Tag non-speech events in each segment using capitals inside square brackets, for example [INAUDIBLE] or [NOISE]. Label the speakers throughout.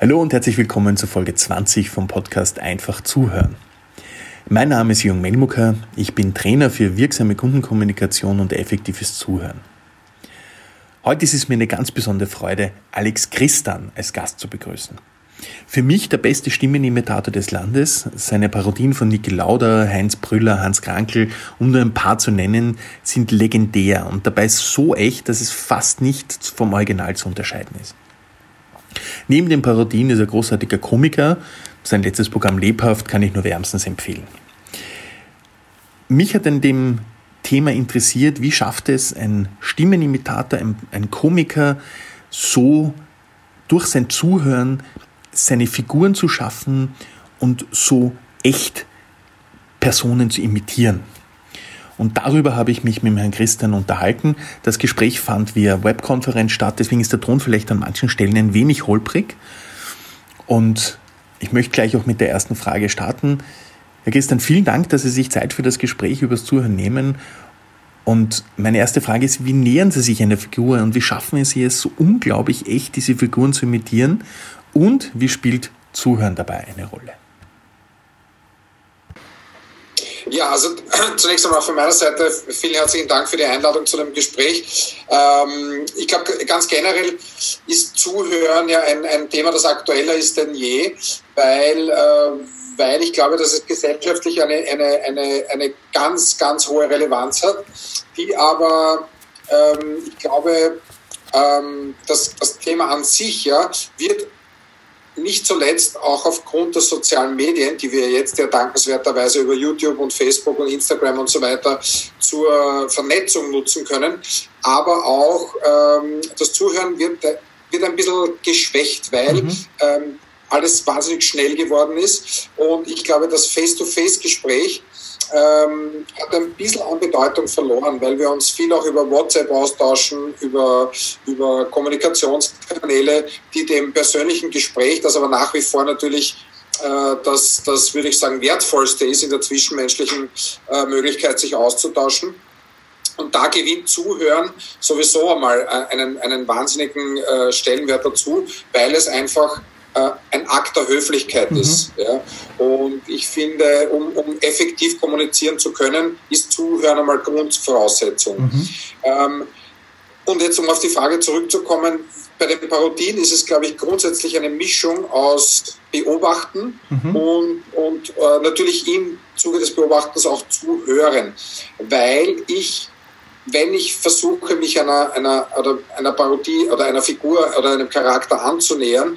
Speaker 1: Hallo und herzlich willkommen zur Folge 20 vom Podcast Einfach zuhören. Mein Name ist Jürgen Melmucker, ich bin Trainer für wirksame Kundenkommunikation und effektives Zuhören. Heute ist es mir eine ganz besondere Freude, Alex Christan als Gast zu begrüßen. Für mich der beste Stimmenimitator des Landes. Seine Parodien von Niki Lauda, Heinz Brüller, Hans Krankel, um nur ein paar zu nennen, sind legendär und dabei so echt, dass es fast nicht vom Original zu unterscheiden ist. Neben den Parodien ist er großartiger Komiker. Sein letztes Programm Lebhaft kann ich nur wärmstens empfehlen. Mich hat in dem Thema interessiert, wie schafft es ein Stimmenimitator, ein, ein Komiker, so durch sein Zuhören seine Figuren zu schaffen und so echt Personen zu imitieren. Und darüber habe ich mich mit Herrn Christian unterhalten. Das Gespräch fand via Webkonferenz statt, deswegen ist der Ton vielleicht an manchen Stellen ein wenig holprig. Und ich möchte gleich auch mit der ersten Frage starten. Herr Christian, vielen Dank, dass Sie sich Zeit für das Gespräch übers Zuhören nehmen. Und meine erste Frage ist, wie nähern Sie sich einer Figur und wie schaffen Sie es so unglaublich echt, diese Figuren zu imitieren? Und wie spielt Zuhören dabei eine Rolle?
Speaker 2: Ja, also [CLEARS THROAT] zunächst einmal von meiner Seite vielen herzlichen Dank für die Einladung zu dem Gespräch. Ähm, ich glaube, ganz generell ist Zuhören ja ein, ein Thema, das aktueller ist denn je, weil, äh, weil ich glaube, dass es gesellschaftlich eine, eine, eine, eine ganz, ganz hohe Relevanz hat, die aber, ähm, ich glaube, ähm, das, das Thema an sich ja, wird nicht zuletzt auch aufgrund der sozialen Medien, die wir jetzt ja dankenswerterweise über YouTube und Facebook und Instagram und so weiter zur Vernetzung nutzen können. Aber auch ähm, das Zuhören wird, wird ein bisschen geschwächt, weil mhm. ähm, alles wahnsinnig schnell geworden ist. Und ich glaube, das Face-to-Face-Gespräch ähm, hat ein bisschen an Bedeutung verloren, weil wir uns viel auch über WhatsApp austauschen, über, über Kommunikationskanäle, die dem persönlichen Gespräch, das aber nach wie vor natürlich äh, das, das würde ich sagen, wertvollste ist in der zwischenmenschlichen äh, Möglichkeit, sich auszutauschen. Und da gewinnt Zuhören sowieso einmal äh, einen, einen wahnsinnigen äh, Stellenwert dazu, weil es einfach ein Akt der Höflichkeit mhm. ist. Ja? Und ich finde, um, um, effektiv kommunizieren zu können, ist Zuhören einmal Grundvoraussetzung. Mhm. Ähm, und jetzt, um auf die Frage zurückzukommen, bei den Parodien ist es, glaube ich, grundsätzlich eine Mischung aus Beobachten mhm. und, und äh, natürlich im Zuge des Beobachtens auch zuhören, weil ich wenn ich versuche, mich einer, einer, oder einer Parodie oder einer Figur oder einem Charakter anzunähern,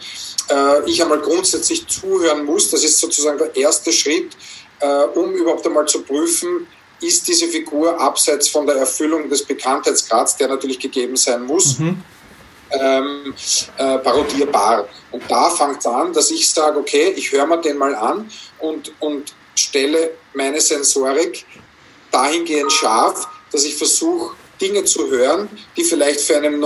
Speaker 2: äh, ich einmal grundsätzlich zuhören muss. Das ist sozusagen der erste Schritt, äh, um überhaupt einmal zu prüfen, ist diese Figur abseits von der Erfüllung des Bekanntheitsgrads, der natürlich gegeben sein muss, mhm. ähm, äh, parodierbar. Und da fängt es an, dass ich sage, okay, ich höre mir den mal an und, und stelle meine Sensorik dahingehend scharf, dass ich versuche, Dinge zu hören, die vielleicht für einen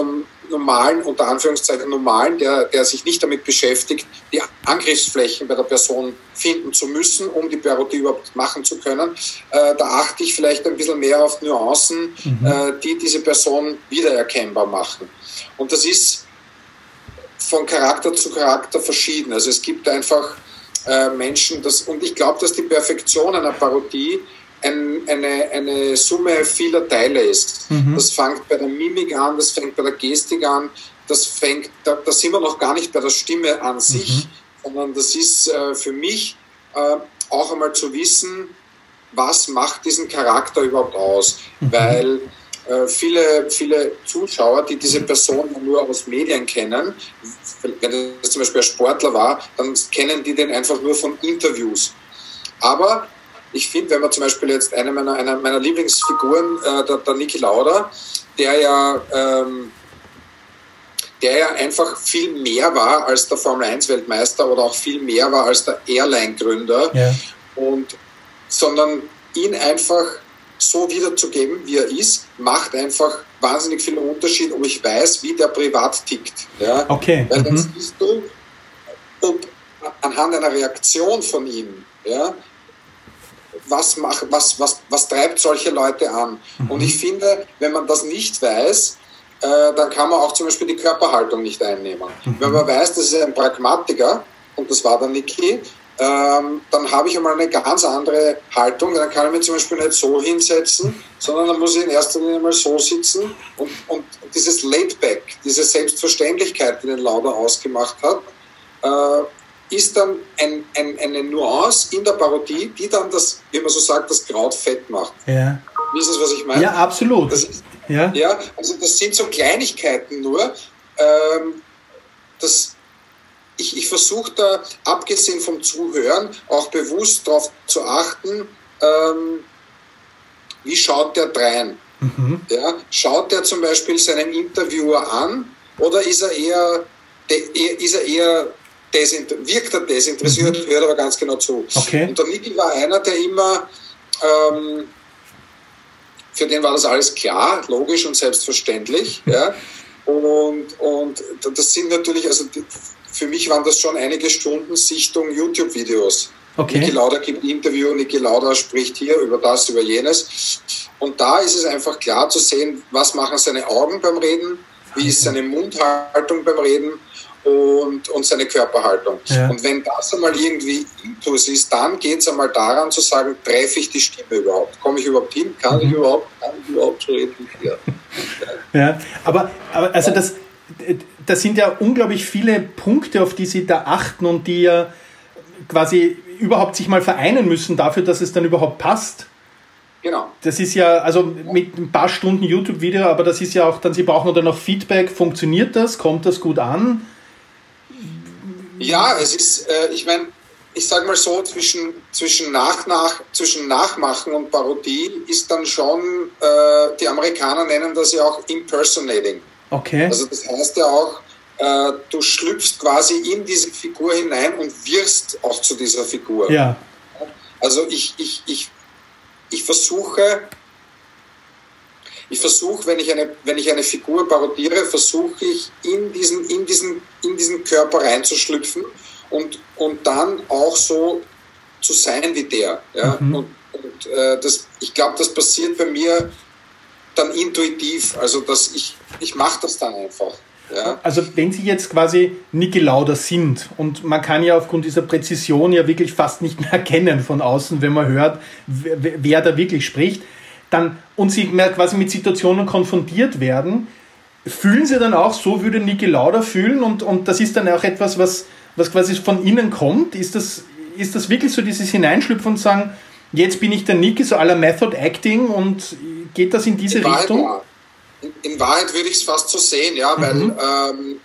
Speaker 2: normalen, unter Anführungszeichen normalen, der, der sich nicht damit beschäftigt, die Angriffsflächen bei der Person finden zu müssen, um die Parodie überhaupt machen zu können. Äh, da achte ich vielleicht ein bisschen mehr auf Nuancen, mhm. äh, die diese Person wiedererkennbar machen. Und das ist von Charakter zu Charakter verschieden. Also es gibt einfach äh, Menschen, das, und ich glaube, dass die Perfektion einer Parodie ein, eine, eine Summe vieler Teile ist. Mhm. Das fängt bei der Mimik an, das fängt bei der Gestik an, das fängt, da, da sind wir noch gar nicht bei der Stimme an sich, mhm. sondern das ist äh, für mich äh, auch einmal zu wissen, was macht diesen Charakter überhaupt aus, mhm. weil äh, viele, viele Zuschauer, die diese Person nur aus Medien kennen, wenn das zum Beispiel ein Sportler war, dann kennen die den einfach nur von Interviews. Aber ich finde, wenn man zum Beispiel jetzt eine meiner, einer meiner Lieblingsfiguren, äh, der, der Niki Lauda, der ja, ähm, der ja einfach viel mehr war als der Formel 1 Weltmeister oder auch viel mehr war als der Airline-Gründer. Ja. Und, sondern ihn einfach so wiederzugeben, wie er ist, macht einfach wahnsinnig viel Unterschied, ob ich weiß, wie der privat tickt. Ja?
Speaker 1: Okay.
Speaker 2: Weil dann mhm. siehst du, ob anhand einer Reaktion von ihm, ja, was, macht, was, was, was treibt solche Leute an? Mhm. Und ich finde, wenn man das nicht weiß, äh, dann kann man auch zum Beispiel die Körperhaltung nicht einnehmen. Mhm. Wenn man weiß, das ist ein Pragmatiker, und das war der Niki, ähm, dann habe ich einmal eine ganz andere Haltung. Dann kann ich mich zum Beispiel nicht so hinsetzen, sondern dann muss ich in erster Linie mal so sitzen. Und, und dieses Laidback, diese Selbstverständlichkeit, die den Lauder ausgemacht hat, äh, ist dann ein, ein, eine Nuance in der Parodie, die dann das, wie man so sagt, das Kraut fett macht.
Speaker 3: Ja.
Speaker 2: Wissen Sie, was ich meine?
Speaker 3: Ja, absolut.
Speaker 2: Das ist, ja. ja, also das sind so Kleinigkeiten nur. Ähm, das, ich, ich versuche da, abgesehen vom Zuhören, auch bewusst darauf zu achten, ähm, wie schaut der drein? Mhm. Ja, schaut der zum Beispiel seinen Interviewer an oder ist er eher, ist er eher wirkt er desinteressiert, mhm. hört aber ganz genau zu.
Speaker 3: Okay.
Speaker 2: Und der Niki war einer, der immer, ähm, für den war das alles klar, logisch und selbstverständlich. ja. Und, und das sind natürlich, also für mich waren das schon einige Stunden Sichtung YouTube-Videos. Okay. Niki Lauda gibt Interview, Niki Lauda spricht hier über das, über jenes. Und da ist es einfach klar zu sehen, was machen seine Augen beim Reden, wie ist seine Mundhaltung beim Reden und, und seine Körperhaltung. Ja. Und wenn das einmal irgendwie Intus ist, dann geht es einmal daran zu sagen, treffe ich die Stimme überhaupt? Komme ich überhaupt hin? Kann mhm. ich überhaupt, kann ich überhaupt reden? Ja. [LAUGHS]
Speaker 3: ja, aber, aber also das, das sind ja unglaublich viele Punkte, auf die Sie da achten und die ja quasi überhaupt sich mal vereinen müssen dafür, dass es dann überhaupt passt.
Speaker 2: Genau.
Speaker 3: Das ist ja, also mit ein paar Stunden YouTube-Video, aber das ist ja auch dann, Sie brauchen dann noch Feedback. Funktioniert das? Kommt das gut an?
Speaker 2: Ja, es ist, äh, ich meine, ich sage mal so, zwischen, zwischen, nach, nach, zwischen Nachmachen und Parodie ist dann schon, äh, die Amerikaner nennen das ja auch Impersonating.
Speaker 3: Okay.
Speaker 2: Also das heißt ja auch, äh, du schlüpfst quasi in diese Figur hinein und wirst auch zu dieser Figur.
Speaker 3: Ja.
Speaker 2: Also ich, ich, ich, ich versuche, ich versuche, wenn ich eine, wenn ich eine Figur parodiere, versuche ich in diesen, in diesen, in diesen Körper reinzuschlüpfen und, und dann auch so zu sein wie der. Ja? Mhm. Und, und äh, das, ich glaube, das passiert bei mir dann intuitiv. Also dass ich, ich mache das dann einfach. Ja.
Speaker 3: Also wenn Sie jetzt quasi Niki Lauda sind und man kann ja aufgrund dieser Präzision ja wirklich fast nicht mehr [LAUGHS] erkennen von außen, wenn man hört, wer, wer da wirklich spricht, dann und Sie quasi mit Situationen konfrontiert werden, fühlen Sie dann auch, so würde Niki Lauda fühlen und, und das ist dann auch etwas, was, was quasi von Ihnen kommt? Ist das, ist das wirklich so dieses Hineinschlüpfen und sagen, jetzt bin ich der Niki, so aller Method Acting und geht das in diese in Richtung?
Speaker 2: Wahrheit, in, in, Wahrheit würde ich es fast so sehen, ja, weil mhm. ähm,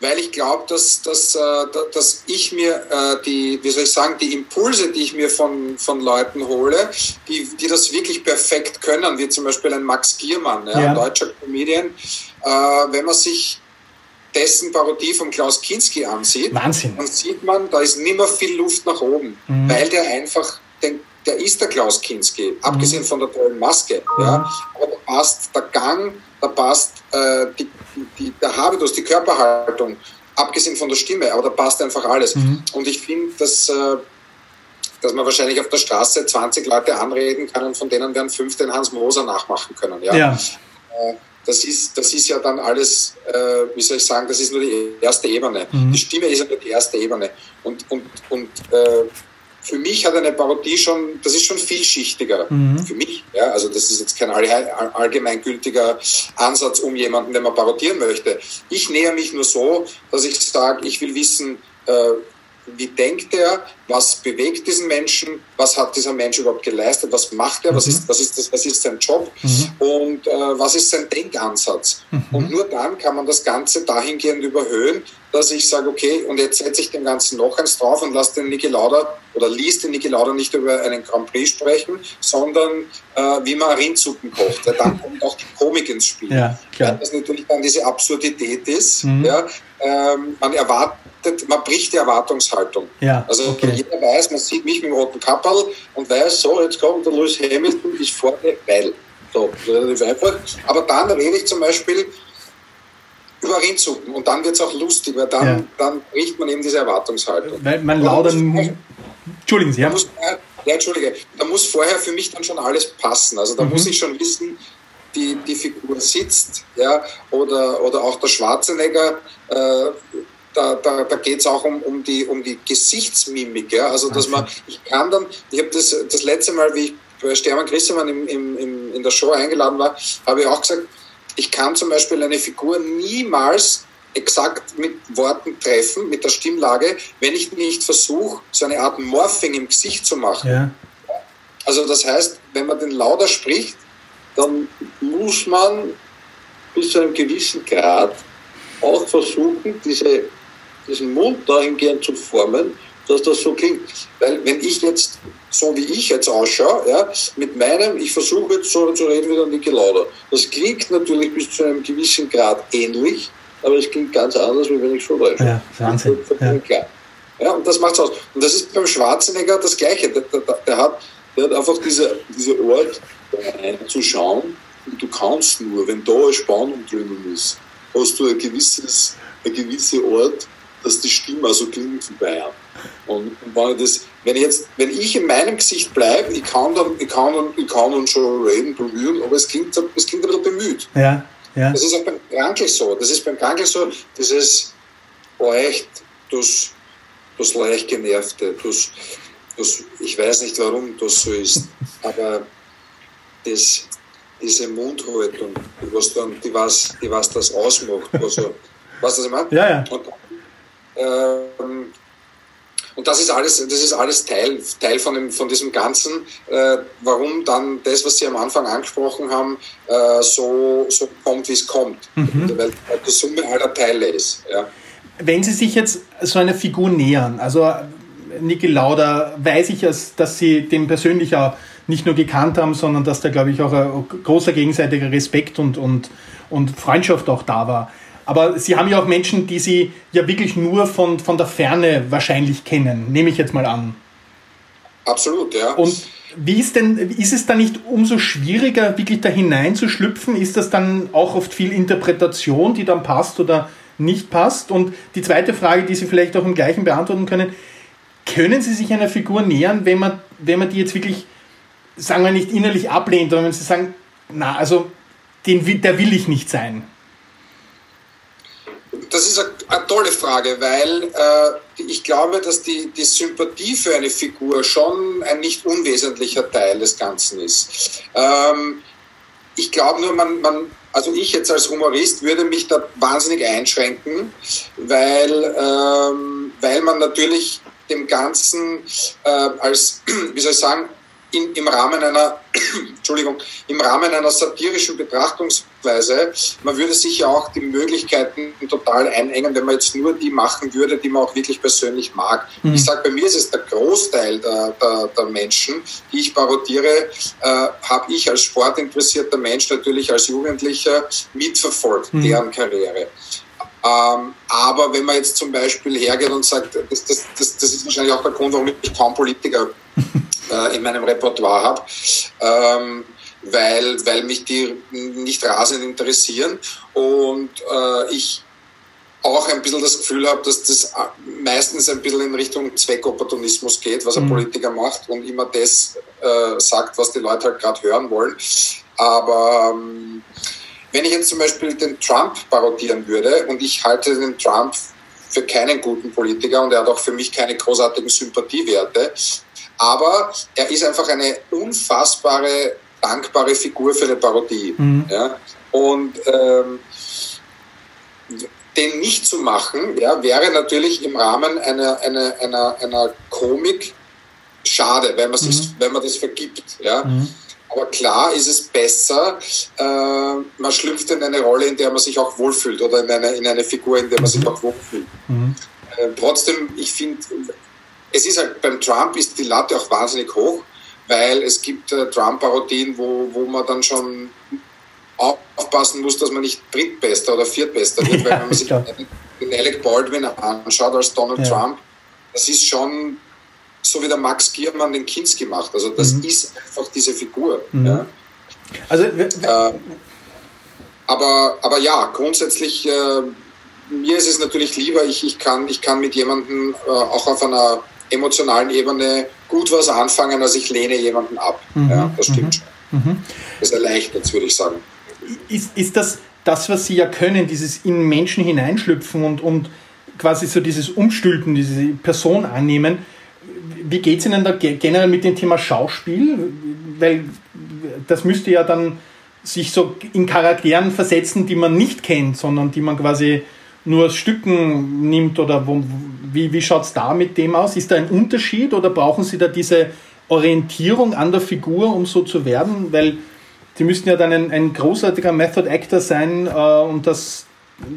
Speaker 2: weil ich glaube, dass, dass, äh, dass ich mir äh, die, wie soll ich sagen, die Impulse, die ich mir von, von Leuten hole, die, die das wirklich perfekt können, wie zum Beispiel ein Max Giermann, ja, ja. ein deutscher Comedian, äh, wenn man sich dessen Parodie von Klaus Kinski ansieht,
Speaker 3: Wahnsinn.
Speaker 2: dann sieht man, da ist nimmer viel Luft nach oben, mhm. weil der einfach den, der ist der Klaus Kinski, mhm. abgesehen von der tollen Maske. Mhm. Ja, aber da passt der Gang, da passt äh, die, die, der Habitus, die Körperhaltung, abgesehen von der Stimme, aber da passt einfach alles. Mhm. Und ich finde, dass, äh, dass man wahrscheinlich auf der Straße 20 Leute anreden kann und von denen werden fünf den Hans Moser nachmachen können. Ja.
Speaker 3: ja.
Speaker 2: Äh, das ist, das ist ja dann alles, äh, wie soll ich sagen, das ist nur die erste Ebene. Mhm. Die Stimme ist ja nur die erste Ebene. Und, und, und äh, für mich hat eine Parodie schon, das ist schon vielschichtiger. Mhm. Für mich, ja, also das ist jetzt kein allgemeingültiger Ansatz um jemanden, den man parodieren möchte. Ich näher mich nur so, dass ich sage, ich will wissen, äh, wie denkt er, was bewegt diesen Menschen, was hat dieser Mensch überhaupt geleistet, was macht er, mhm. was, ist, was, ist das, was ist sein Job mhm. und äh, was ist sein Denkansatz. Mhm. Und nur dann kann man das Ganze dahingehend überhöhen, dass ich sage, okay, und jetzt setze ich dem Ganzen noch eins drauf und lasse den Niki Lauda oder liest den Niki Lauda nicht über einen Grand Prix sprechen, sondern äh, wie man Rindsuppen kocht. Ja, dann kommt auch die Komik ins Spiel.
Speaker 3: Ja, klar.
Speaker 2: Weil das natürlich dann diese Absurdität ist. Mhm. Ja, ähm, man erwartet, man bricht die Erwartungshaltung.
Speaker 3: Ja,
Speaker 2: also okay. jeder weiß, man sieht mich mit dem roten Kapperl und weiß, so, jetzt kommt der Lewis Hamilton, ich vorne, weil. So, relativ einfach. Aber dann rede ich zum Beispiel über Rindsuppen und dann wird es auch lustig, weil dann, ja. dann bricht man eben diese Erwartungshaltung.
Speaker 3: Weil man lauter. Entschuldigen Sie, ja.
Speaker 2: Muss, ja, Entschuldige. Da muss vorher für mich dann schon alles passen. Also da mhm. muss ich schon wissen, die, die Figur sitzt, ja, oder, oder auch der Schwarzenegger, äh, da, da, da geht es auch um, um, die, um die Gesichtsmimik. Ja? Also, dass man, ich kann dann, ich habe das, das letzte Mal, wie ich bei Stermann Grissemann im, im, im, in der Show eingeladen war, habe ich auch gesagt, ich kann zum Beispiel eine Figur niemals exakt mit Worten treffen, mit der Stimmlage, wenn ich nicht versuche, so eine Art Morphing im Gesicht zu machen. Ja. Also das heißt, wenn man den lauter spricht, dann muss man bis zu einem gewissen Grad auch versuchen, diese, diesen Mund dahingehend zu formen, dass das so klingt. Weil wenn ich jetzt, so wie ich jetzt ausschaue, ja, mit meinem, ich versuche jetzt so zu reden wie der Niki Lauder. Das klingt natürlich bis zu einem gewissen Grad ähnlich, aber es klingt ganz anders, wie wenn ich so rede. Ja, Wahnsinn. Ja. Ja, und das macht's aus. Und das ist beim Schwarzenegger das Gleiche. Der, der, der hat, der hat einfach diese, diese Ort, einzuschauen. Und du kannst nur, wenn da eine Spannung drinnen ist, hast du ein gewisses, ein gewisser Ort, dass die Stimme also klingt wie Bayern. Und wenn ich, das, wenn ich jetzt, wenn ich in meinem Gesicht bleibe, ich kann dann, ich kann dann, ich kann dann schon reden, berühren, aber es klingt, es klingt ein bisschen bemüht.
Speaker 3: Ja, ja.
Speaker 2: Das ist auch beim Krankel so. Das ist beim Krankel so, dieses, oh echt, das, das leicht genervte, das, das, ich weiß nicht, warum das so ist, aber das, diese Mundhaltung, die was, dann, die was, die was das ausmacht. Also, [LAUGHS] weißt du, was ich meine?
Speaker 3: Ja, ja.
Speaker 2: Und, ähm, und das ist alles, das ist alles Teil, Teil von, dem, von diesem Ganzen, äh, warum dann das, was Sie am Anfang angesprochen haben, äh, so, so kommt, wie es kommt. Mhm. Weil die Summe aller Teile ist. Ja.
Speaker 3: Wenn Sie sich jetzt so einer Figur nähern, also Niki Lauda, weiß ich, dass Sie dem persönlich auch nicht nur gekannt haben, sondern dass da, glaube ich, auch ein großer gegenseitiger Respekt und, und, und Freundschaft auch da war. Aber Sie haben ja auch Menschen, die Sie ja wirklich nur von, von der Ferne wahrscheinlich kennen, nehme ich jetzt mal an.
Speaker 2: Absolut, ja.
Speaker 3: Und wie ist denn, ist es dann nicht umso schwieriger, wirklich da hineinzuschlüpfen? Ist das dann auch oft viel Interpretation, die dann passt oder nicht passt? Und die zweite Frage, die Sie vielleicht auch im gleichen beantworten können, können Sie sich einer Figur nähern, wenn man, wenn man die jetzt wirklich sagen wir nicht innerlich ablehnt, sondern wenn sie sagen, na, also den, der will ich nicht sein?
Speaker 2: Das ist eine, tolle Frage, weil äh, ich glaube, dass die, die Sympathie für eine Figur schon ein nicht unwesentlicher Teil des Ganzen ist. Ähm, ich glaube nur, man, man, also ich jetzt als Humorist würde mich da wahnsinnig einschränken, weil, ähm, weil man natürlich dem Ganzen äh, als, [CLEARS THROAT] wie soll ich sagen, in, im Rahmen einer, [CLEARS THROAT] Entschuldigung, im Rahmen einer satirischen Betrachtungsweise, man würde sich ja auch die Möglichkeiten total einengen, wenn man jetzt nur die machen würde, die man auch wirklich persönlich mag. Mhm. Ich sage, bei mir ist es der Großteil der, der, der Menschen, die ich parodiere, äh, habe ich als sportinteressierter Mensch natürlich als Jugendlicher mitverfolgt, mhm. deren Karriere. Ähm, aber wenn man jetzt zum Beispiel hergeht und sagt, das, das, das, das ist wahrscheinlich auch der Grund, warum ich kaum Politiker [LAUGHS] äh, in meinem Repertoire habe, ähm, weil, weil mich die nicht rasend interessieren und äh, ich auch ein bisschen das Gefühl habe, dass das meistens ein bisschen in Richtung Zweckopportunismus geht, was ein mhm. Politiker macht und immer das äh, sagt, was die Leute halt gerade hören wollen. Aber ähm, wenn ich jetzt zum Beispiel den Trump parodieren würde und ich halte den Trump für keinen guten Politiker und er hat auch für mich keine großartigen Sympathiewerte, aber er ist einfach eine unfassbare, dankbare Figur für eine Parodie. Mhm. Ja? Und ähm, den nicht zu machen, ja, wäre natürlich im Rahmen einer, einer, einer, einer Komik schade, wenn man, sich, mhm. wenn man das vergibt. Ja? Mhm. Aber klar ist es besser, äh, man schlüpft in eine Rolle, in der man sich auch wohlfühlt oder in eine, in eine Figur, in der man sich mhm. auch wohlfühlt. Mhm. Äh, trotzdem, ich finde, es ist halt, beim Trump ist die Latte auch wahnsinnig hoch, weil es gibt äh, Trump-Parodien, wo, wo man dann schon aufpassen muss, dass man nicht Drittbester oder Viertbester wird, [LAUGHS] weil wenn man sich den Alec Baldwin anschaut als Donald ja. Trump, das ist schon so wie der Max Giermann den Kinski macht. Also das mhm. ist einfach diese Figur. Mhm. Ja. Also, äh, aber, aber ja, grundsätzlich, äh, mir ist es natürlich lieber, ich, ich, kann, ich kann mit jemandem äh, auch auf einer emotionalen Ebene gut was anfangen, als ich lehne jemanden ab. Mhm. Ja, das stimmt mhm. schon. Mhm. Das erleichtert würde ich sagen.
Speaker 3: ist, ist das das, was Sie ja können, dieses in Menschen hineinschlüpfen und, und quasi so dieses Umstülpen, diese Person annehmen. Wie geht es Ihnen da generell mit dem Thema Schauspiel? Weil das müsste ja dann sich so in Charakteren versetzen, die man nicht kennt, sondern die man quasi nur Stücken nimmt oder wo, wie, wie schaut es da mit dem aus? Ist da ein Unterschied oder brauchen Sie da diese Orientierung an der Figur, um so zu werden? Weil Sie müssten ja dann ein, ein großartiger Method Actor sein äh, und das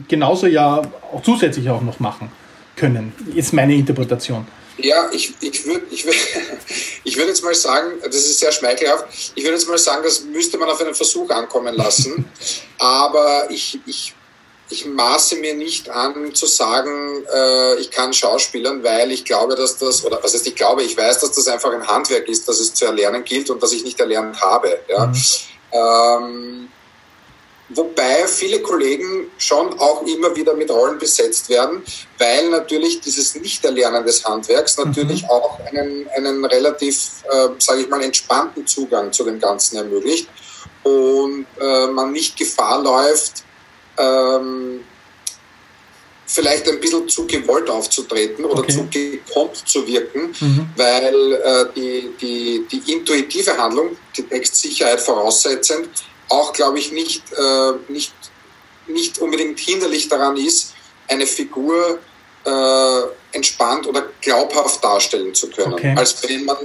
Speaker 3: genauso ja auch zusätzlich auch noch machen können, ist meine Interpretation.
Speaker 2: Ja, ich, ich würde ich würd, [LAUGHS] ich würd jetzt mal sagen, das ist sehr schmeichelhaft, ich würde jetzt mal sagen, das müsste man auf einen Versuch ankommen lassen. [LAUGHS] Aber ich, ich, ich maße mir nicht an zu sagen, äh, ich kann Schauspielern, weil ich glaube, dass das, oder was heißt ich glaube, ich weiß, dass das einfach ein Handwerk ist, dass es zu erlernen gilt und dass ich nicht erlernt habe. Ja. Mhm. Ähm, Wobei viele Kollegen schon auch immer wieder mit Rollen besetzt werden, weil natürlich dieses Nichterlernen des Handwerks natürlich mhm. auch einen, einen relativ, äh, sage ich mal, entspannten Zugang zu dem Ganzen ermöglicht und äh, man nicht Gefahr läuft, ähm, vielleicht ein bisschen zu gewollt aufzutreten oder okay. zu gekonnt zu wirken, mhm. weil äh, die, die, die intuitive Handlung, die Textsicherheit voraussetzend, auch, glaube ich, nicht, äh, nicht, nicht unbedingt hinderlich daran ist, eine Figur äh, entspannt oder glaubhaft darstellen zu können, okay. als wenn man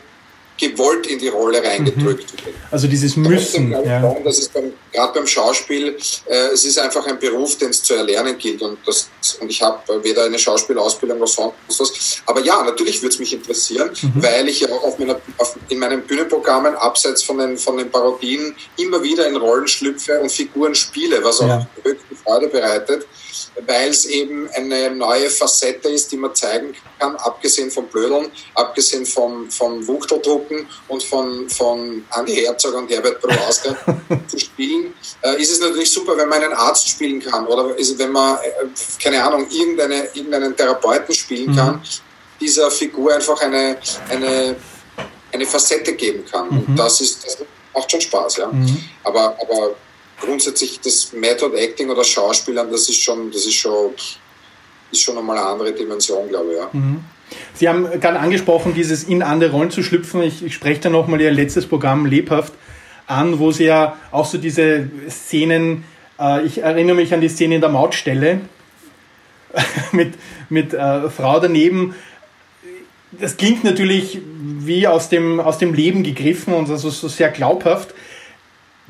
Speaker 2: gewollt in die Rolle reingedrückt
Speaker 3: mhm. Also dieses Müssen.
Speaker 2: Ja. Dass es beim, gerade beim Schauspiel, äh, es ist einfach ein Beruf, den es zu erlernen gilt. Und, das, und ich habe weder eine Schauspielausbildung noch sonst was. Aber ja, natürlich würde es mich interessieren, mhm. weil ich ja auch auf meiner, auf, in meinen Bühnenprogrammen, abseits von den, von den Parodien, immer wieder in Rollen schlüpfe und Figuren spiele, was auch ja. höchste Freude bereitet weil es eben eine neue Facette ist, die man zeigen kann, abgesehen vom Blödeln, abgesehen vom, vom Wuchteldrucken und von, von Andi Herzog und Herbert Browauska [LAUGHS] zu spielen, äh, ist es natürlich super, wenn man einen Arzt spielen kann oder ist, wenn man, äh, keine Ahnung, irgendeine, irgendeinen Therapeuten spielen mhm. kann, dieser Figur einfach eine, eine, eine Facette geben kann. Mhm. Und das ist, das macht schon Spaß, ja. Mhm. Aber, aber grundsätzlich das Method Acting oder Schauspielern, das ist schon, das ist schon, ist schon nochmal eine andere Dimension, glaube ich. Ja. Mhm.
Speaker 3: Sie haben gerade angesprochen, dieses in andere Rollen zu schlüpfen. Ich, ich spreche da nochmal Ihr letztes Programm lebhaft an, wo Sie ja auch so diese Szenen, äh, ich erinnere mich an die Szene in der Mautstelle [LAUGHS] mit, mit äh, Frau daneben. Das klingt natürlich wie aus dem, aus dem Leben gegriffen und also so sehr glaubhaft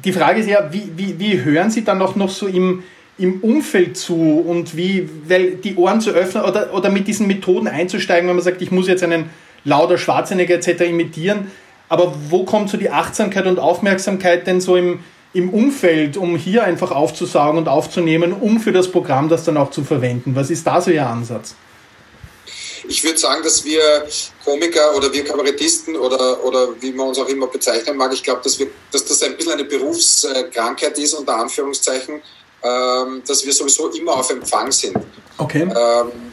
Speaker 3: die Frage ist ja, wie, wie, wie hören Sie dann auch noch so im, im Umfeld zu und wie, weil die Ohren zu öffnen oder, oder mit diesen Methoden einzusteigen, wenn man sagt, ich muss jetzt einen lauter Schwarzenegger etc. imitieren, aber wo kommt so die Achtsamkeit und Aufmerksamkeit denn so im, im Umfeld, um hier einfach aufzusaugen und aufzunehmen, um für das Programm das dann auch zu verwenden? Was ist da so Ihr Ansatz?
Speaker 2: Ich würde sagen, dass wir Komiker oder wir Kabarettisten oder, oder wie man uns auch immer bezeichnen mag, ich glaube, dass, dass das ein bisschen eine Berufskrankheit ist, unter Anführungszeichen, ähm, dass wir sowieso immer auf Empfang sind.
Speaker 3: Okay.
Speaker 2: Ähm,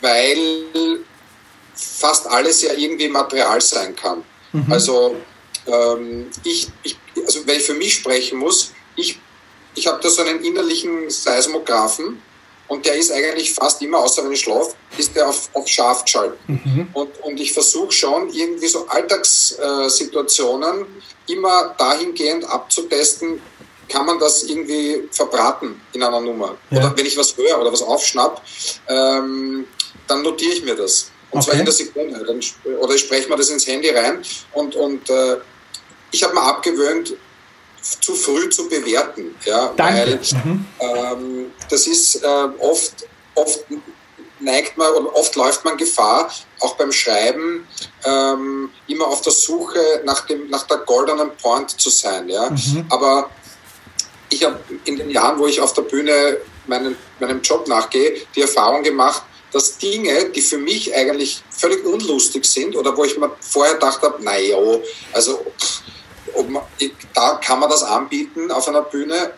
Speaker 2: weil fast alles ja irgendwie Material sein kann. Mhm. Also, ähm, ich, ich, also, wenn ich für mich sprechen muss, ich, ich habe da so einen innerlichen Seismographen, und der ist eigentlich fast immer, außer wenn ich schlafe, ist der auf, auf scharf geschalten. Mhm. Und, und ich versuche schon irgendwie so Alltagssituationen immer dahingehend abzutesten, kann man das irgendwie verbraten in einer Nummer. Ja. Oder wenn ich was höre oder was aufschnapp, ähm, dann notiere ich mir das. Und okay. zwar in der Sekunde. Dann, oder ich spreche mir das ins Handy rein und, und äh, ich habe mir abgewöhnt, zu früh zu bewerten. Ja,
Speaker 3: Danke. Weil
Speaker 2: mhm. ähm, das ist äh, oft, oft neigt man und oft läuft man Gefahr, auch beim Schreiben ähm, immer auf der Suche nach, dem, nach der goldenen Point zu sein. Ja? Mhm. Aber ich habe in den Jahren, wo ich auf der Bühne meinen, meinem Job nachgehe, die Erfahrung gemacht, dass Dinge, die für mich eigentlich völlig unlustig sind oder wo ich mir vorher gedacht habe, naja, also pff, man, da kann man das anbieten auf einer Bühne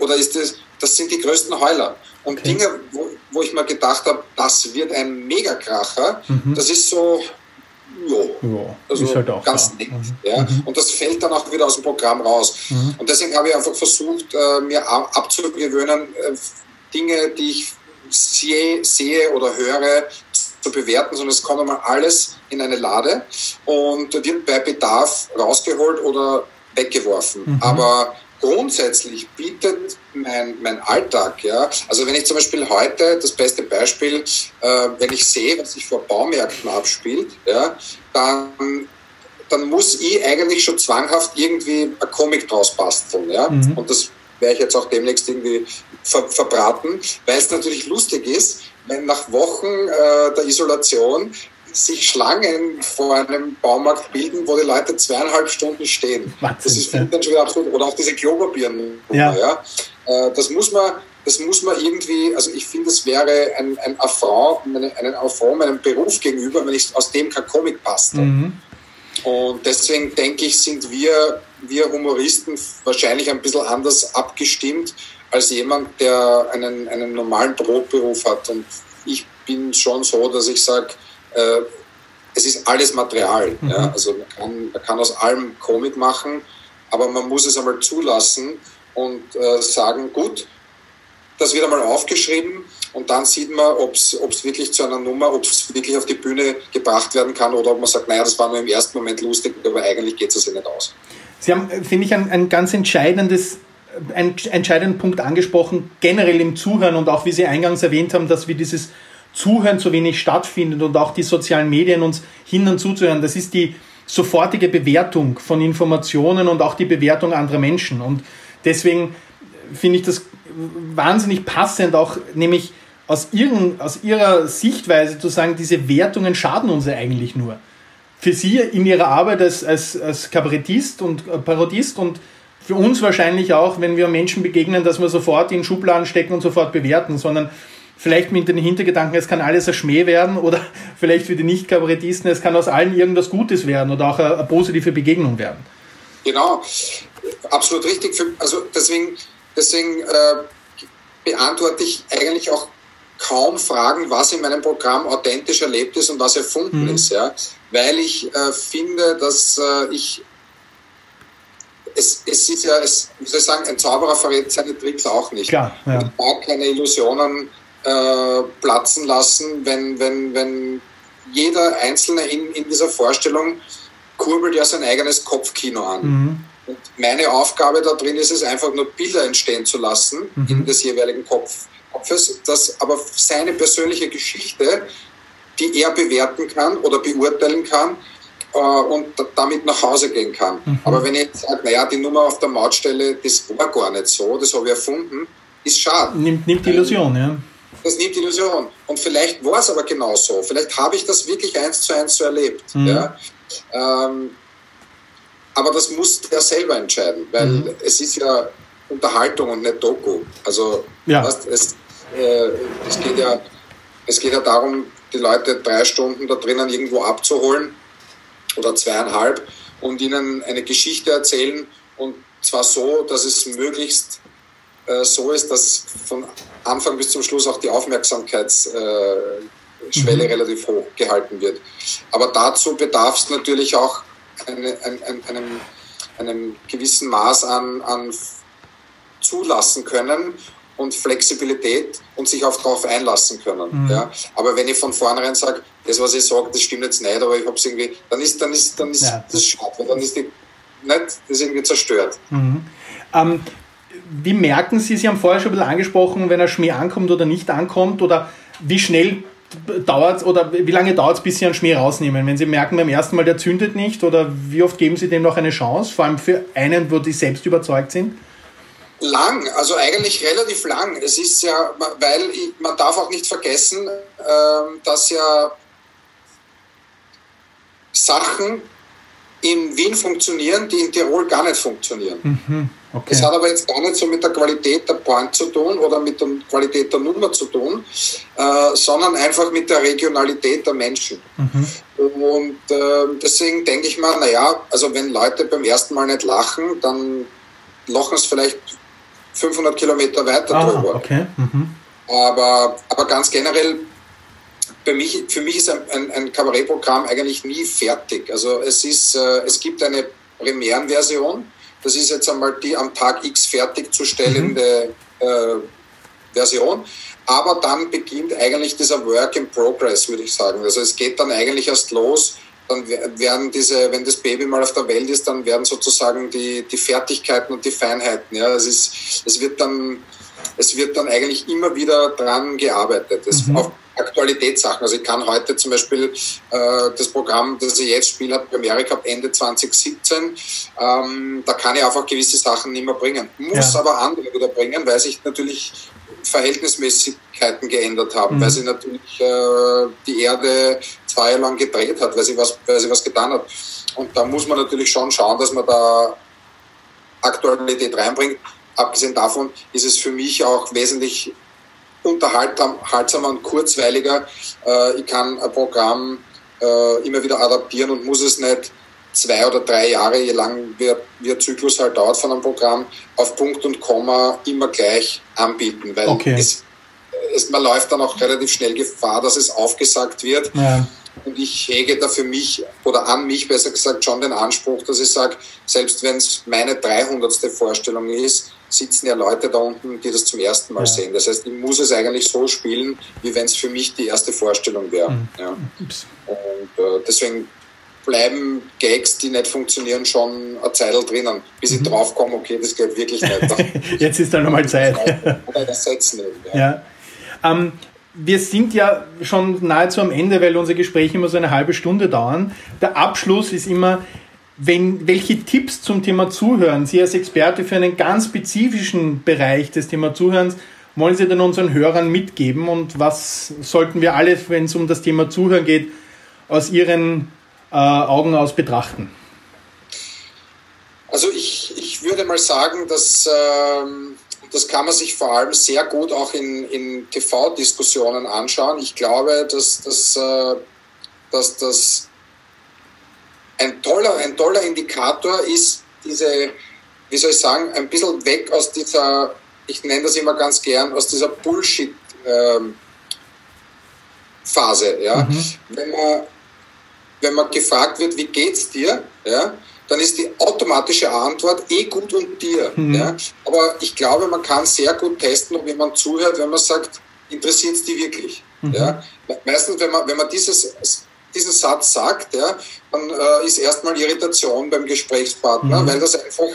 Speaker 2: oder ist das, das sind die größten Heuler. Und okay. Dinge, wo, wo ich mir gedacht habe, das wird ein Megakracher, mhm. das ist so, ja, also ist halt auch ganz da. nett. Mhm. Ja. Mhm. Und das fällt dann auch wieder aus dem Programm raus. Mhm. Und deswegen habe ich einfach versucht, äh, mir abzugewöhnen, äh, Dinge, die ich sehe, sehe oder höre, zu bewerten, sondern es kommt einmal alles in eine Lade und wird bei Bedarf rausgeholt oder weggeworfen. Mhm. Aber grundsätzlich bietet mein, mein Alltag, ja, also wenn ich zum Beispiel heute, das beste Beispiel, äh, wenn ich sehe, was sich vor Baumärkten abspielt, ja, dann, dann muss ich eigentlich schon zwanghaft irgendwie ein Comic draus basteln, ja, mhm. und das werde ich jetzt auch demnächst irgendwie ver verbraten, weil es natürlich lustig ist, nach Wochen äh, der Isolation sich Schlangen vor einem Baumarkt bilden, wo die Leute zweieinhalb Stunden stehen. Wahnsinn, das ist ja. dann schon wieder absurd. Oder auch diese Klopapieren. Ja. ja. Äh, das muss man, das muss man irgendwie, also ich finde, es wäre ein, ein Affront, einen Affront meinem Beruf gegenüber, wenn ich aus dem kein Comic passt. Mhm. Und deswegen denke ich, sind wir, wir Humoristen wahrscheinlich ein bisschen anders abgestimmt als jemand, der einen, einen normalen Brotberuf hat. Und ich bin schon so, dass ich sage, äh, es ist alles Material. Mhm. Ja? Also man kann, man kann aus allem Comic machen, aber man muss es einmal zulassen und äh, sagen, gut, das wird einmal aufgeschrieben und dann sieht man, ob es wirklich zu einer Nummer, ob es wirklich auf die Bühne gebracht werden kann oder ob man sagt, naja, das war nur im ersten Moment lustig, aber eigentlich geht es ja nicht aus.
Speaker 3: Sie haben, finde ich, ein, ein ganz entscheidendes einen entscheidenden Punkt angesprochen, generell im Zuhören und auch wie Sie eingangs erwähnt haben, dass wir dieses Zuhören so wenig stattfindet und auch die sozialen Medien uns hindern zuzuhören. Das ist die sofortige Bewertung von Informationen und auch die Bewertung anderer Menschen. Und deswegen finde ich das wahnsinnig passend, auch nämlich aus, ihren, aus ihrer Sichtweise zu sagen, diese Wertungen schaden uns eigentlich nur. Für sie in ihrer Arbeit als, als, als Kabarettist und Parodist und für uns wahrscheinlich auch, wenn wir Menschen begegnen, dass wir sofort in Schubladen stecken und sofort bewerten, sondern vielleicht mit den Hintergedanken, es kann alles ein Schmäh werden oder [LAUGHS] vielleicht für die Nicht-Kabarettisten, es kann aus allen irgendwas Gutes werden oder auch eine, eine positive Begegnung werden.
Speaker 2: Genau, absolut richtig. Also deswegen, deswegen äh, beantworte ich eigentlich auch kaum Fragen, was in meinem Programm authentisch erlebt ist und was erfunden mhm. ist, ja, weil ich äh, finde, dass äh, ich es, es ist ja, es, wie soll ich sagen, ein Zauberer verrät seine Tricks auch nicht. Klar, ja. Und mag keine Illusionen äh, platzen lassen, wenn, wenn, wenn jeder Einzelne in, in dieser Vorstellung kurbelt ja sein eigenes Kopfkino an. Mhm. Und meine Aufgabe da drin ist es einfach nur Bilder entstehen zu lassen mhm. in des jeweiligen Kopf, Kopfes, dass aber seine persönliche Geschichte, die er bewerten kann oder beurteilen kann, äh, und damit nach Hause gehen kann. Mhm. Aber wenn ich jetzt sage, naja, die Nummer auf der Mautstelle, das war gar nicht so, das habe ich erfunden, ist schade.
Speaker 3: Nimmt, nimmt die Illusion, ja
Speaker 2: das nimmt Illusion. Und vielleicht war es aber genau so. Vielleicht habe ich das wirklich eins zu eins so erlebt. Mhm. Ja? Ähm, aber das muss der selber entscheiden, weil mhm. es ist ja Unterhaltung und nicht Doku. Also ja. weißt, es, äh, es, geht ja, es geht ja darum, die Leute drei Stunden da drinnen irgendwo abzuholen oder zweieinhalb und ihnen eine Geschichte erzählen und zwar so, dass es möglichst äh, so ist, dass von Anfang bis zum Schluss auch die Aufmerksamkeitsschwelle mhm. relativ hoch gehalten wird. Aber dazu bedarf es natürlich auch eine, ein, ein, einem, einem gewissen Maß an, an zulassen können und Flexibilität und sich auch darauf einlassen können. Mhm. Ja? Aber wenn ich von vornherein sage, das, was ich sage, das stimmt jetzt nicht, aber ich habe es irgendwie, dann ist, dann ist, dann ist ja, das, schade, dann ist die, nicht, das ist irgendwie zerstört.
Speaker 3: Mhm. Ähm, wie merken Sie, Sie haben vorher schon ein bisschen angesprochen, wenn ein Schmäh ankommt oder nicht ankommt oder wie schnell dauert oder wie lange dauert es, bis Sie einen Schmäh rausnehmen? Wenn Sie merken beim ersten Mal, der zündet nicht oder wie oft geben Sie dem noch eine Chance, vor allem für einen, wo Sie selbst überzeugt sind?
Speaker 2: Lang, also eigentlich relativ lang. Es ist ja, weil man darf auch nicht vergessen, ähm, dass ja Sachen in Wien funktionieren, die in Tirol gar nicht funktionieren. Mhm. Okay. Das hat aber jetzt gar nicht so mit der Qualität der Point zu tun oder mit der Qualität der Nummer zu tun, äh, sondern einfach mit der Regionalität der Menschen. Mhm. Und äh, deswegen denke ich mal, naja, also wenn Leute beim ersten Mal nicht lachen, dann lachen es vielleicht 500 Kilometer weiter
Speaker 3: ah, drüber. Okay. Mhm.
Speaker 2: Aber, aber ganz generell bei mich, für mich ist ein, ein, ein Kabarettprogramm eigentlich nie fertig. Also es, ist, äh, es gibt eine Premierenversion, das ist jetzt einmal die am Tag X fertigzustellende mhm. äh, Version. Aber dann beginnt eigentlich dieser Work in Progress, würde ich sagen. Also es geht dann eigentlich erst los, dann werden diese, wenn das Baby mal auf der Welt ist, dann werden sozusagen die, die Fertigkeiten und die Feinheiten. Ja, es ist, es wird dann, es wird dann eigentlich immer wieder dran gearbeitet. Es, mhm. Auch Aktualitätssachen. Also ich kann heute zum Beispiel äh, das Programm, das ich jetzt spiele, hat Premiere gehabt Ende 2017. Ähm, da kann ich einfach gewisse Sachen nicht mehr bringen. Muss ja. aber andere wieder bringen, weil sich natürlich Verhältnismäßigkeiten geändert haben, mhm. weil sie natürlich äh, die Erde zwei Jahre lang gedreht hat, weil sie, was, weil sie was getan hat. Und da muss man natürlich schon schauen, dass man da Aktualität reinbringt. Abgesehen davon ist es für mich auch wesentlich unterhaltsamer und kurzweiliger. Äh, ich kann ein Programm äh, immer wieder adaptieren und muss es nicht zwei oder drei Jahre, je lang wir, wir Zyklus halt dauert von einem Programm, auf Punkt und Komma immer gleich anbieten, weil okay. es, es, man läuft dann auch relativ schnell Gefahr, dass es aufgesagt wird. Ja. Und ich hege da für mich oder an mich besser gesagt schon den Anspruch, dass ich sage, selbst wenn es meine 300. Vorstellung ist, sitzen ja Leute da unten, die das zum ersten Mal ja. sehen. Das heißt, ich muss es eigentlich so spielen, wie wenn es für mich die erste Vorstellung wäre. Mhm. Ja. Und äh, deswegen bleiben Gags, die nicht funktionieren, schon eine Zeit drinnen, bis ich mhm. draufkomme, okay, das geht wirklich nicht. [LAUGHS]
Speaker 3: Jetzt ist dann nochmal Zeit. [LAUGHS] Oder das Setzen ja. ja. Ähm, wir sind ja schon nahezu am Ende, weil unsere Gespräche immer so eine halbe Stunde dauern. Der Abschluss ist immer, wenn, welche Tipps zum Thema Zuhören Sie als Experte für einen ganz spezifischen Bereich des Thema Zuhörens wollen Sie denn unseren Hörern mitgeben und was sollten wir alle, wenn es um das Thema Zuhören geht, aus Ihren äh, Augen aus betrachten?
Speaker 2: Also ich, ich würde mal sagen, dass ähm, das kann man sich vor allem sehr gut auch in, in TV-Diskussionen anschauen. Ich glaube, dass, dass, äh, dass das ein toller, ein toller Indikator ist, diese, wie soll ich sagen, ein bisschen weg aus dieser, ich nenne das immer ganz gern, aus dieser Bullshit-Phase. Ähm, ja? Mhm. Wenn man wenn man gefragt wird, wie geht's dir, ja, dann ist die automatische Antwort eh gut und dir. Mhm. Ja. Aber ich glaube, man kann sehr gut testen, ob jemand zuhört, wenn man sagt, interessiert es die wirklich. Mhm. Ja. Meistens, wenn man, wenn man dieses, diesen Satz sagt, ja, dann äh, ist erstmal Irritation beim Gesprächspartner, mhm. weil das einfach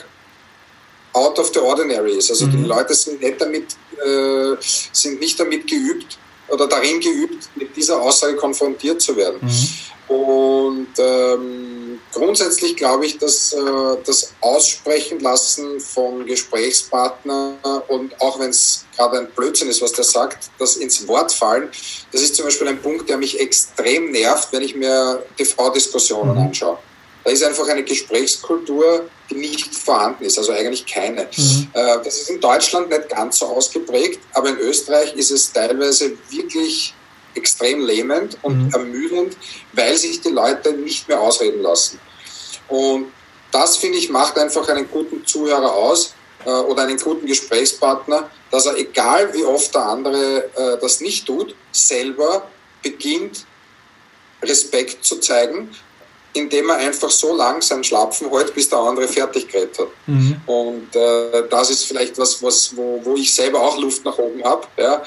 Speaker 2: out of the ordinary ist. Also die mhm. Leute sind nicht damit, äh, sind nicht damit geübt oder darin geübt, mit dieser Aussage konfrontiert zu werden. Mhm. Und ähm, grundsätzlich glaube ich, dass äh, das Aussprechen lassen von Gesprächspartner und auch wenn es gerade ein Blödsinn ist, was der sagt, das ins Wort fallen, das ist zum Beispiel ein Punkt, der mich extrem nervt, wenn ich mir TV-Diskussionen mhm. anschaue. Da ist einfach eine Gesprächskultur, die nicht vorhanden ist, also eigentlich keine. Mhm. Äh, das ist in Deutschland nicht ganz so ausgeprägt, aber in Österreich ist es teilweise wirklich extrem lähmend und mhm. ermüdend, weil sich die Leute nicht mehr ausreden lassen. Und das, finde ich, macht einfach einen guten Zuhörer aus äh, oder einen guten Gesprächspartner, dass er, egal wie oft der andere äh, das nicht tut, selber beginnt, Respekt zu zeigen, indem er einfach so lang sein Schlapfen hält, bis der andere fertig geredet hat. Mhm. Und äh, das ist vielleicht was, was wo, wo ich selber auch Luft nach oben habe. Ja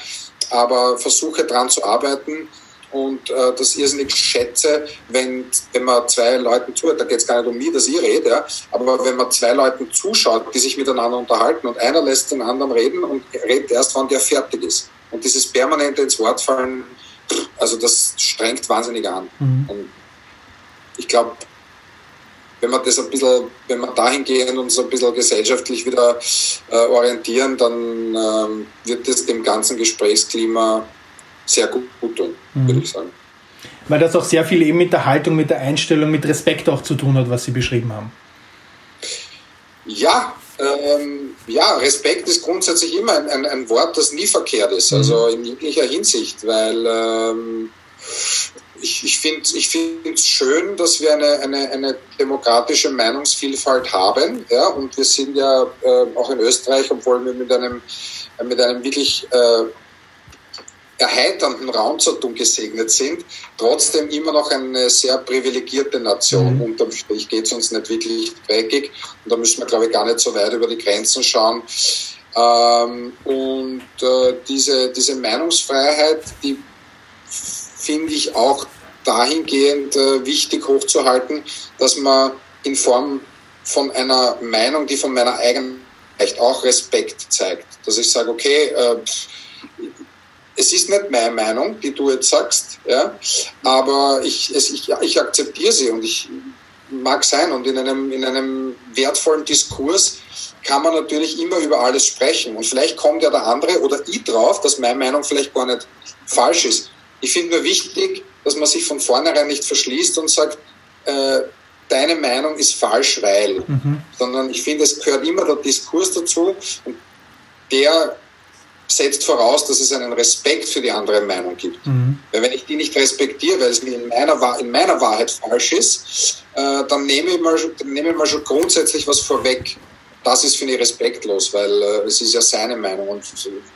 Speaker 2: aber versuche daran zu arbeiten und äh, das irrsinnig schätze, wenn, wenn man zwei Leuten zuhört, da geht es gar nicht um mich, dass ich rede, ja, aber wenn man zwei Leuten zuschaut, die sich miteinander unterhalten und einer lässt den anderen reden und redet erst, wann der fertig ist. Und dieses permanente ins Wort fallen, also das strengt wahnsinnig an. Mhm. Und ich glaube, wenn wir das ein bisschen, wenn wir dahin gehen und uns ein bisschen gesellschaftlich wieder äh, orientieren, dann ähm, wird das dem ganzen Gesprächsklima sehr gut, gut tun, mhm. würde ich sagen.
Speaker 3: Weil das auch sehr viel eben mit der Haltung, mit der Einstellung, mit Respekt auch zu tun hat, was Sie beschrieben haben.
Speaker 2: Ja, ähm, ja, Respekt ist grundsätzlich immer ein, ein, ein, Wort, das nie verkehrt ist, mhm. also in jeglicher Hinsicht, weil ähm, ich, ich finde es schön, dass wir eine, eine, eine demokratische Meinungsvielfalt haben. Ja? Und wir sind ja äh, auch in Österreich, obwohl wir mit einem, mit einem wirklich äh, erheiternden Raumzeitung gesegnet sind, trotzdem immer noch eine sehr privilegierte Nation. Mhm. Unterm Strich geht es uns nicht wirklich dreckig und da müssen wir, glaube ich, gar nicht so weit über die Grenzen schauen. Ähm, und äh, diese, diese Meinungsfreiheit, die finde ich auch dahingehend äh, wichtig hochzuhalten, dass man in Form von einer Meinung, die von meiner eigenen vielleicht auch Respekt zeigt. Dass ich sage, okay, äh, es ist nicht meine Meinung, die du jetzt sagst, ja, aber ich, es, ich, ich akzeptiere sie und ich mag sein und in einem, in einem wertvollen Diskurs kann man natürlich immer über alles sprechen und vielleicht kommt ja der andere oder ich drauf, dass meine Meinung vielleicht gar nicht falsch ist. Ich finde nur wichtig, dass man sich von vornherein nicht verschließt und sagt, äh, deine Meinung ist falsch, weil, mhm. sondern ich finde, es gehört immer der Diskurs dazu und der setzt voraus, dass es einen Respekt für die andere Meinung gibt. Mhm. Weil wenn ich die nicht respektiere, weil es mir in meiner, in meiner Wahrheit falsch ist, äh, dann nehme ich, mal, dann nehme ich mal schon grundsätzlich was vorweg. Das ist, finde ich, respektlos, weil äh, es ist ja seine Meinung. Und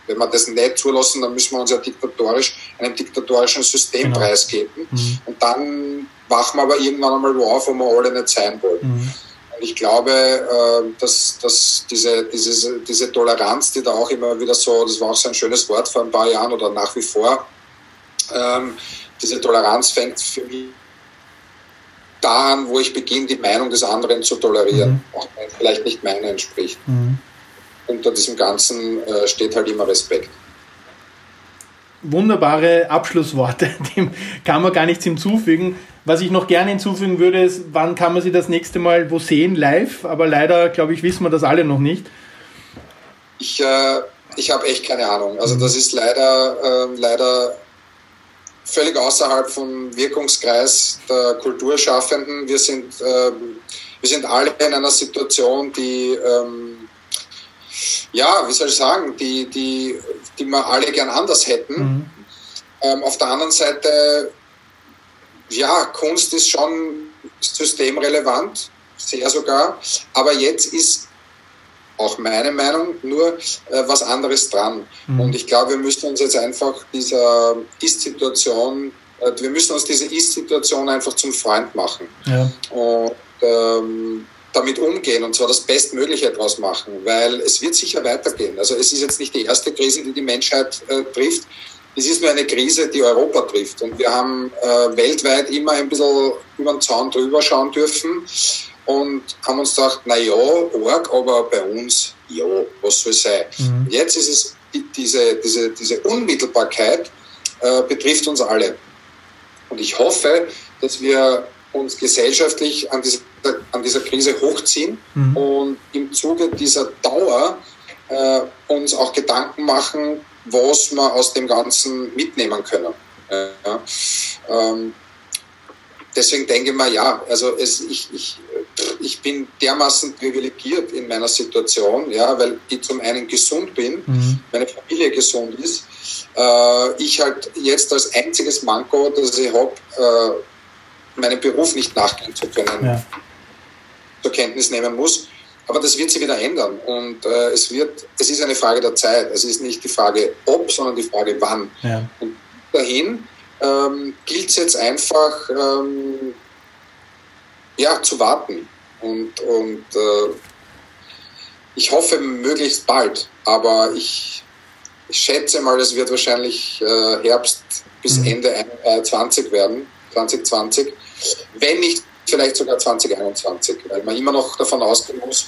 Speaker 2: wenn wir das nicht zulassen, dann müssen wir uns ja diktatorisch, einem diktatorischen System genau. preisgeben. Mhm. Und dann wachen wir aber irgendwann einmal wo auf, wo wir alle nicht sein wollen. Mhm. Ich glaube, äh, dass, dass diese, diese, diese Toleranz, die da auch immer wieder so, das war auch so ein schönes Wort vor ein paar Jahren oder nach wie vor, ähm, diese Toleranz fängt für mich da an, wo ich beginne, die Meinung des anderen zu tolerieren, mhm. auch wenn vielleicht nicht meine entspricht. Mhm. Unter diesem Ganzen äh, steht halt immer Respekt.
Speaker 3: Wunderbare Abschlussworte, [LAUGHS] dem kann man gar nichts hinzufügen. Was ich noch gerne hinzufügen würde, ist, wann kann man sie das nächste Mal wo sehen, live? Aber leider, glaube ich, wissen wir das alle noch nicht.
Speaker 2: Ich, äh, ich habe echt keine Ahnung. Also das ist leider, äh, leider völlig außerhalb vom Wirkungskreis der Kulturschaffenden. Wir sind, äh, wir sind alle in einer Situation, die, ähm, ja, wie soll ich sagen, die, die, die wir alle gern anders hätten. Mhm. Ähm, auf der anderen Seite ja, Kunst ist schon systemrelevant, sehr sogar. Aber jetzt ist auch meine Meinung nur äh, was anderes dran. Mhm. Und ich glaube, wir müssen uns jetzt einfach dieser Ist-Situation, äh, wir müssen uns diese Ist-Situation einfach zum Freund machen. Ja. Und ähm, damit umgehen und zwar das Bestmögliche daraus machen, weil es wird sicher weitergehen. Also es ist jetzt nicht die erste Krise, die die Menschheit äh, trifft. Es ist nur eine Krise, die Europa trifft. Und wir haben äh, weltweit immer ein bisschen über den Zaun drüber schauen dürfen und haben uns gedacht, na ja, arg, aber bei uns, ja, was soll sein. Mhm. Jetzt ist es, diese, diese, diese Unmittelbarkeit äh, betrifft uns alle. Und ich hoffe, dass wir uns gesellschaftlich an dieser, an dieser Krise hochziehen mhm. und im Zuge dieser Dauer äh, uns auch Gedanken machen, was wir aus dem Ganzen mitnehmen können. Ja. Ähm, deswegen denke ich mir, ja, also es, ich, ich, ich bin dermaßen privilegiert in meiner Situation, ja, weil ich zum einen gesund bin, mhm. meine Familie gesund ist, äh, ich halt jetzt als einziges Manko, das ich habe, äh, meinen Beruf nicht nachgehen zu können, ja. zur Kenntnis nehmen muss. Aber das wird sich wieder ändern und äh, es wird, es ist eine Frage der Zeit. Es ist nicht die Frage ob, sondern die Frage wann. Ja. Und dahin ähm, gilt es jetzt einfach, ähm, ja, zu warten und, und äh, ich hoffe möglichst bald, aber ich, ich schätze mal, es wird wahrscheinlich äh, Herbst bis mhm. Ende äh, 20 werden, 2020, wenn nicht vielleicht sogar 2021, weil man immer noch davon ausgehen muss,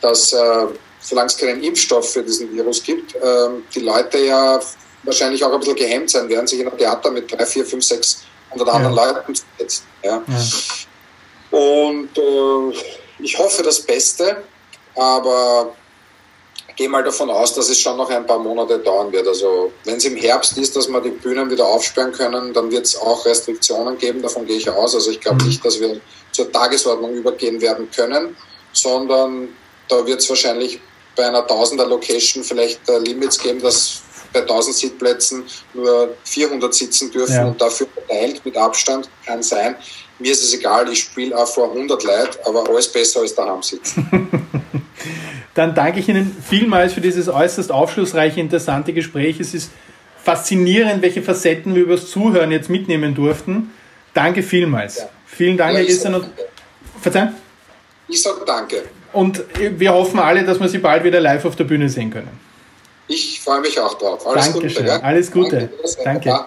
Speaker 2: dass äh, solange es keinen Impfstoff für diesen Virus gibt, äh, die Leute ja wahrscheinlich auch ein bisschen gehemmt sein werden, sich in einem Theater mit drei, vier, fünf, sechs hundert anderen ja. Leuten zu setzen. Ja. ja. Und äh, ich hoffe das Beste, aber gehe mal davon aus, dass es schon noch ein paar Monate dauern wird. Also wenn es im Herbst ist, dass wir die Bühnen wieder aufsperren können, dann wird es auch Restriktionen geben, davon gehe ich aus. Also ich glaube mhm. nicht, dass wir zur Tagesordnung übergehen werden können, sondern da wird es wahrscheinlich bei einer Tausender Location vielleicht äh, Limits geben, dass bei 1000 Sitzplätzen nur 400 sitzen dürfen ja. und dafür verteilt mit Abstand, kann sein. Mir ist es egal, ich spiele auch vor 100 Leuten, aber alles besser als daheim sitzen. [LAUGHS]
Speaker 3: Dann danke ich Ihnen vielmals für dieses äußerst aufschlussreiche, interessante Gespräch. Es ist faszinierend, welche Facetten wir übers Zuhören jetzt mitnehmen durften. Danke vielmals. Ja. Vielen Dank, ja, Herr Gestern. Und, Verzeihung?
Speaker 2: Ich sage danke.
Speaker 3: Und wir hoffen alle, dass wir Sie bald wieder live auf der Bühne sehen können.
Speaker 2: Ich freue mich auch drauf.
Speaker 3: Alles Dankeschön. Gute. Alles Gute. Danke. Danke.